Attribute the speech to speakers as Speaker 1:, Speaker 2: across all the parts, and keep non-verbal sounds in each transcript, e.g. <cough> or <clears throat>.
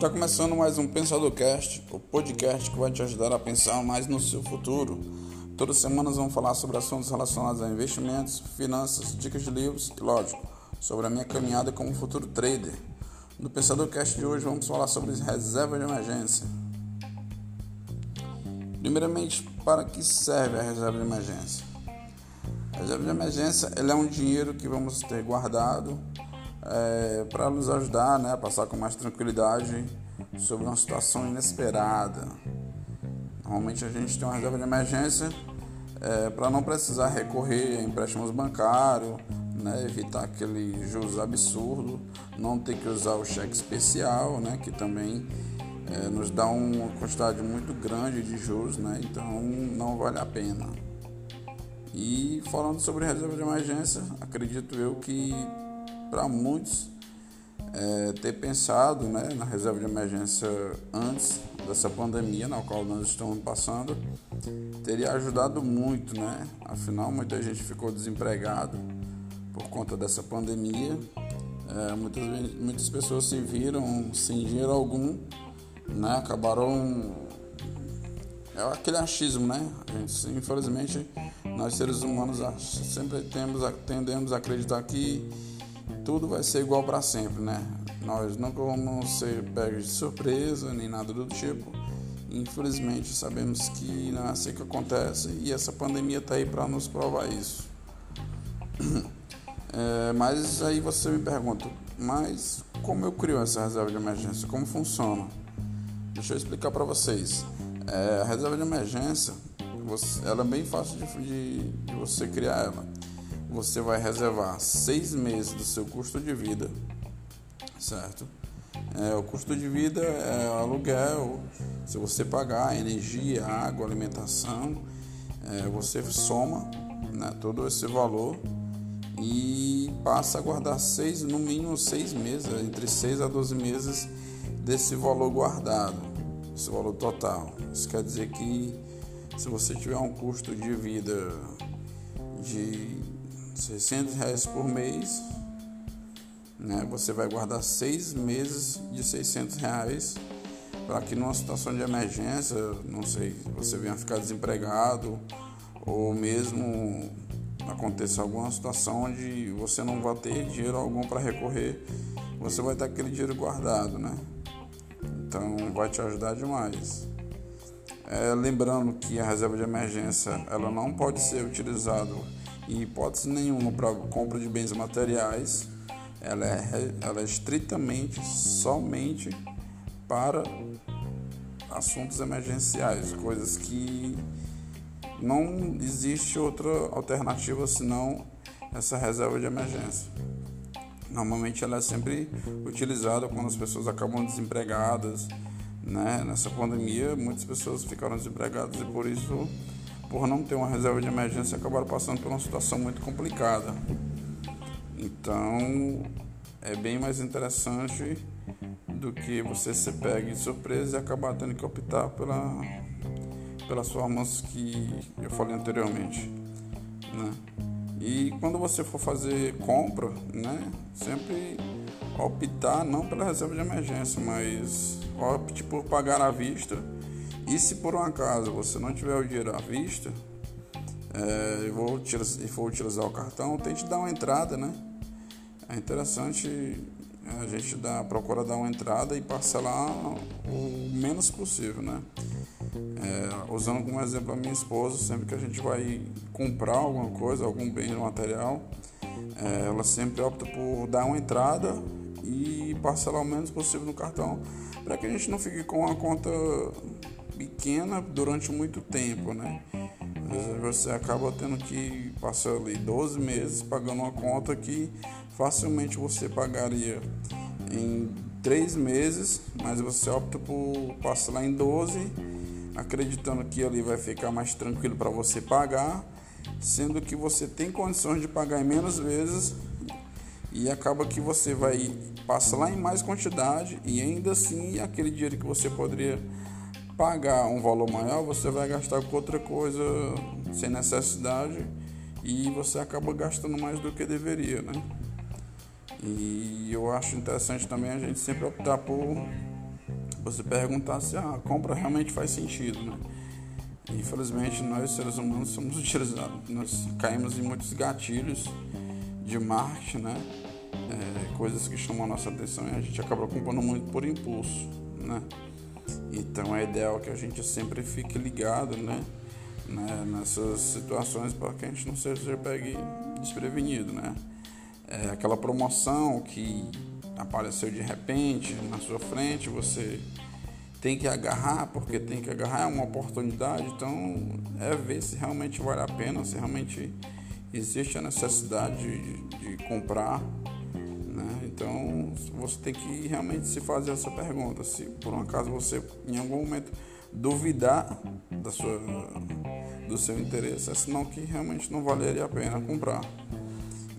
Speaker 1: Está começando mais um Pensador Cast, o podcast que vai te ajudar a pensar mais no seu futuro. Todas as semanas vamos falar sobre assuntos relacionados a investimentos, finanças, dicas de livros e, lógico, sobre a minha caminhada como futuro trader. No Pensador Cast de hoje vamos falar sobre reserva de emergência. Primeiramente, para que serve a reserva de emergência? A reserva de emergência é um dinheiro que vamos ter guardado é, para nos ajudar né, a passar com mais tranquilidade sobre uma situação inesperada. Normalmente a gente tem uma reserva de emergência é, para não precisar recorrer a empréstimos bancários, né, evitar aquele juros absurdo, não ter que usar o cheque especial, né, que também é, nos dá uma quantidade muito grande de juros, né, então não vale a pena. E falando sobre reserva de emergência, acredito eu que para muitos é, ter pensado né, na reserva de emergência antes dessa pandemia na qual nós estamos passando teria ajudado muito, né? Afinal, muita gente ficou desempregado por conta dessa pandemia. É, muitas, muitas pessoas se viram sem dinheiro algum, né? Acabaram é aquele achismo, né? Gente, infelizmente, nós seres humanos sempre temos, tendemos a acreditar que tudo vai ser igual para sempre, né? Nós nunca vamos ser pegos de surpresa nem nada do tipo. Infelizmente sabemos que não é assim que acontece e essa pandemia está aí para nos provar isso. <clears throat> É, mas aí você me pergunta, mas como eu crio essa reserva de emergência? Como funciona? Deixa eu explicar para vocês. É, a reserva de emergência, você, ela é bem fácil de, de, de você criar ela você vai reservar seis meses do seu custo de vida, certo? É, o custo de vida é aluguel, se você pagar energia, água, alimentação, é, você soma né, todo esse valor e passa a guardar seis, no mínimo seis meses, entre seis a 12 meses desse valor guardado, esse valor total. Isso quer dizer que se você tiver um custo de vida de 600 reais por mês, né? Você vai guardar seis meses de 600 reais para que numa situação de emergência, não sei, você venha ficar desempregado ou mesmo aconteça alguma situação onde você não vai ter dinheiro algum para recorrer, você vai ter aquele dinheiro guardado, né? Então vai te ajudar demais. É, lembrando que a reserva de emergência ela não pode ser utilizada em hipótese nenhuma para compra de bens materiais, ela é, ela é estritamente, somente para assuntos emergenciais, coisas que não existe outra alternativa senão essa reserva de emergência. Normalmente ela é sempre utilizada quando as pessoas acabam desempregadas, né? Nessa pandemia muitas pessoas ficaram desempregadas e por isso por não ter uma reserva de emergência, acabaram passando por uma situação muito complicada. Então, é bem mais interessante do que você se pegue de surpresa e acabar tendo que optar pela, pelas formas que eu falei anteriormente. Né? E quando você for fazer compra, né, sempre optar não pela reserva de emergência, mas opte por pagar à vista e se por um acaso você não tiver o dinheiro à vista é, e, vou e for utilizar o cartão, tente dar uma entrada, né? É interessante a gente dar, procurar dar uma entrada e parcelar o menos possível, né? É, usando como exemplo a minha esposa, sempre que a gente vai comprar alguma coisa, algum bem material, é, ela sempre opta por dar uma entrada e parcelar o menos possível no cartão, para que a gente não fique com a conta pequena durante muito tempo, né? Às vezes você acaba tendo que passar ali 12 meses pagando uma conta que facilmente você pagaria em 3 meses, mas você opta por passar em 12, acreditando que ali vai ficar mais tranquilo para você pagar, sendo que você tem condições de pagar em menos vezes e acaba que você vai lá em mais quantidade e ainda assim aquele dinheiro que você poderia pagar um valor maior, você vai gastar com outra coisa sem necessidade e você acaba gastando mais do que deveria, né? E eu acho interessante também a gente sempre optar por você perguntar se a compra realmente faz sentido, né? Infelizmente, nós seres humanos somos <laughs> utilizados, nós caímos em muitos gatilhos de marketing, né? É, coisas que chamam a nossa atenção e a gente acaba comprando muito por impulso, né? Então é ideal que a gente sempre fique ligado, né? né? Nessas situações para que a gente não seja pegue desprevenido, né? É aquela promoção que apareceu de repente na sua frente, você tem que agarrar, porque tem que agarrar, é uma oportunidade, então é ver se realmente vale a pena, se realmente existe a necessidade de, de comprar. Então você tem que realmente se fazer essa pergunta. Se por um acaso você em algum momento duvidar da sua, do seu interesse, é sinal que realmente não valeria a pena comprar.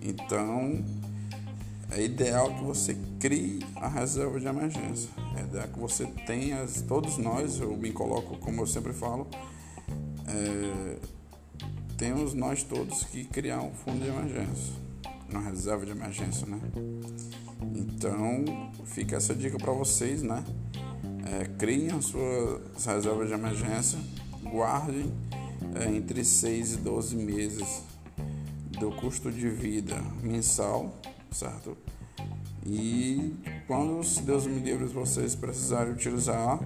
Speaker 1: Então é ideal que você crie a reserva de emergência. É ideal que você tenha, todos nós, eu me coloco, como eu sempre falo, é, temos nós todos que criar um fundo de emergência, uma reserva de emergência, né? Então, fica essa dica para vocês, né? É, criem as suas reservas de emergência, guardem é, entre 6 e 12 meses do custo de vida mensal certo? E quando, se Deus me livre, vocês precisarem utilizar,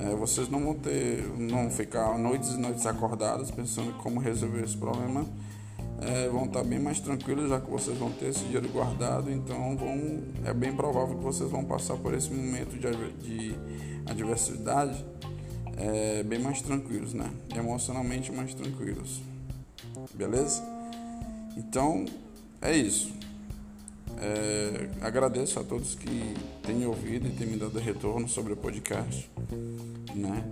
Speaker 1: é, vocês não vão ter, não ficar noites e noites acordados pensando como resolver esse problema. É, vão estar bem mais tranquilos já que vocês vão ter esse dinheiro guardado, então vão, é bem provável que vocês vão passar por esse momento de, de adversidade é, bem mais tranquilos, né? Emocionalmente mais tranquilos. Beleza? Então é isso. É, agradeço a todos que têm ouvido e têm me dado retorno sobre o podcast. Né?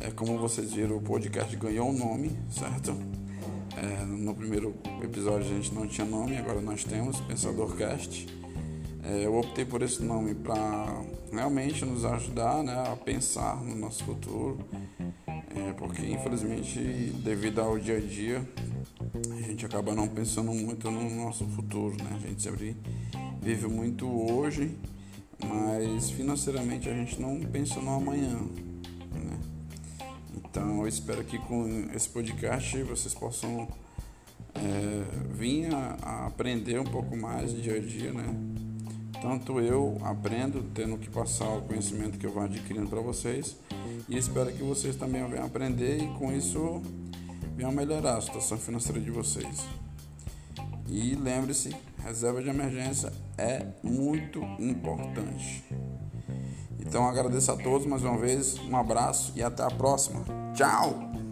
Speaker 1: É, como vocês viram, o podcast ganhou um nome, certo? É, no primeiro episódio a gente não tinha nome, agora nós temos, PensadorCast. É, eu optei por esse nome para realmente nos ajudar né, a pensar no nosso futuro, é, porque infelizmente, devido ao dia a dia, a gente acaba não pensando muito no nosso futuro, né? A gente sempre vive muito hoje, mas financeiramente a gente não pensa no amanhã, eu espero que com esse podcast vocês possam é, vir a, a aprender um pouco mais dia a dia, né? Tanto eu aprendo, tendo que passar o conhecimento que eu vou adquirindo para vocês, e espero que vocês também venham aprender e com isso venham melhorar a situação financeira de vocês. E lembre-se, reserva de emergência é muito importante. Então agradeço a todos mais uma vez, um abraço e até a próxima. Tchau!